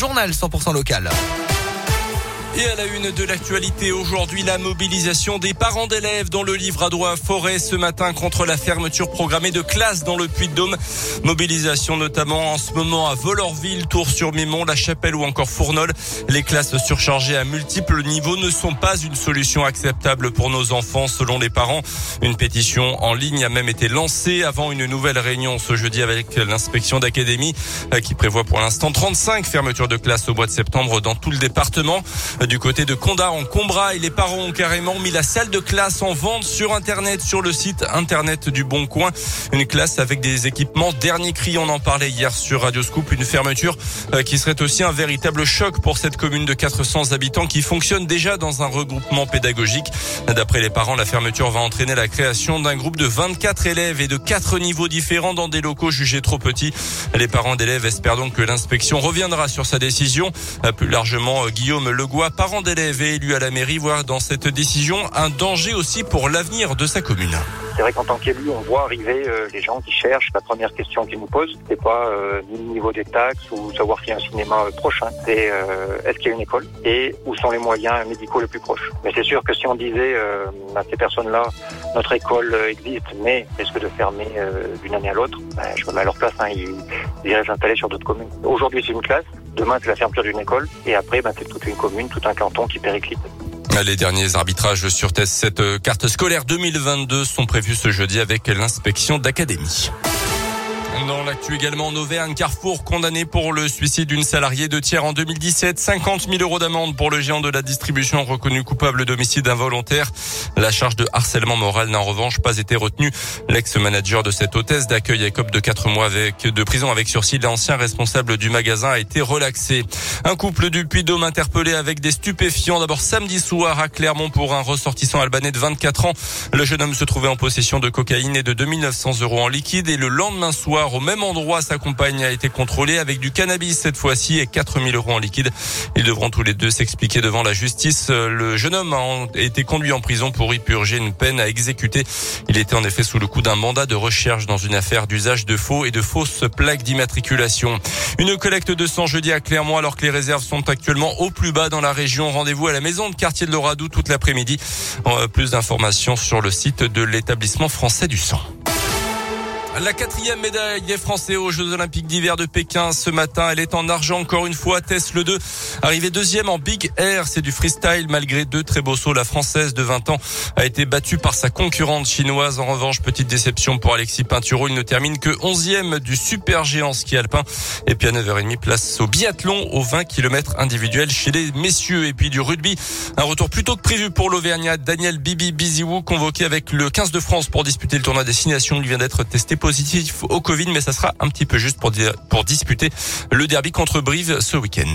Journal 100% local. Et à la une de l'actualité aujourd'hui, la mobilisation des parents d'élèves dans le droit forêt ce matin contre la fermeture programmée de classes dans le Puy-de-Dôme. Mobilisation notamment en ce moment à Volorville, Tours-sur-Mémont, La Chapelle ou encore Fournol. Les classes surchargées à multiples niveaux ne sont pas une solution acceptable pour nos enfants selon les parents. Une pétition en ligne a même été lancée avant une nouvelle réunion ce jeudi avec l'inspection d'académie qui prévoit pour l'instant 35 fermetures de classes au mois de septembre dans tout le département. Du côté de Condat en Combraille, les parents ont carrément mis la salle de classe en vente sur Internet, sur le site Internet du Bon Coin. Une classe avec des équipements dernier cri. On en parlait hier sur Radio Scoop. Une fermeture euh, qui serait aussi un véritable choc pour cette commune de 400 habitants qui fonctionne déjà dans un regroupement pédagogique. D'après les parents, la fermeture va entraîner la création d'un groupe de 24 élèves et de quatre niveaux différents dans des locaux jugés trop petits. Les parents d'élèves espèrent donc que l'inspection reviendra sur sa décision. Euh, plus largement, euh, Guillaume Legois, parents d'élèves et élus à la mairie voient dans cette décision un danger aussi pour l'avenir de sa commune. C'est vrai qu'en tant qu'élu, on voit arriver euh, les gens qui cherchent. La première question qu'ils nous posent, c'est pas euh, ni le niveau des taxes ou savoir s'il y a un cinéma euh, prochain. C'est est-ce qu'il y a une école et où sont les moyens médicaux les plus proches. Mais c'est sûr que si on disait à ces personnes-là, notre école existe, mais risque de fermer d'une année à l'autre, ben, je me mets à leur place. Hein, ils, ils iraient s'installer sur d'autres communes. Aujourd'hui, c'est une classe. Demain, c'est la fermeture d'une école. Et après, ben, c'est toute une commune, tout un canton qui périclite. Les derniers arbitrages sur cette carte scolaire 2022 sont prévus ce jeudi avec l'inspection d'académie. Dans l'actu également en Carrefour condamné pour le suicide d'une salariée de tiers en 2017. 50 000 euros d'amende pour le géant de la distribution reconnu coupable d'homicide involontaire. La charge de harcèlement moral n'a en revanche pas été retenue. L'ex-manager de cette hôtesse d'accueil à COP de 4 mois avec, de prison avec sursis, l'ancien responsable du magasin a été relaxé. Un couple du Puy-Dôme interpellé avec des stupéfiants. D'abord samedi soir à Clermont pour un ressortissant albanais de 24 ans. Le jeune homme se trouvait en possession de cocaïne et de 2900 euros en liquide et le lendemain soir au même endroit. Sa compagne a été contrôlée avec du cannabis cette fois-ci et 4000 euros en liquide. Ils devront tous les deux s'expliquer devant la justice. Le jeune homme a été conduit en prison pour y purger une peine à exécuter. Il était en effet sous le coup d'un mandat de recherche dans une affaire d'usage de faux et de fausses plaques d'immatriculation. Une collecte de sang jeudi à Clermont alors que les réserves sont actuellement au plus bas dans la région. Rendez-vous à la maison de quartier de l'Oradou toute l'après-midi. Euh, plus d'informations sur le site de l'établissement français du sang. La quatrième médaille des Français aux Jeux Olympiques d'hiver de Pékin ce matin. Elle est en argent encore une fois. Tess le 2, arrivé deuxième en Big Air. C'est du freestyle malgré deux très beaux sauts. La Française de 20 ans a été battue par sa concurrente chinoise. En revanche, petite déception pour Alexis Pinturo. Il ne termine que 11e du super géant ski alpin. Et puis à 9h30, place au biathlon aux 20 km individuels chez les messieurs. Et puis du rugby. Un retour plutôt que prévu pour l'Auvergnat. Daniel Bibi Biziou convoqué avec le 15 de France pour disputer le tournoi destination. Il vient d'être testé positif au Covid, mais ça sera un petit peu juste pour, disputer le derby contre Brive ce week-end.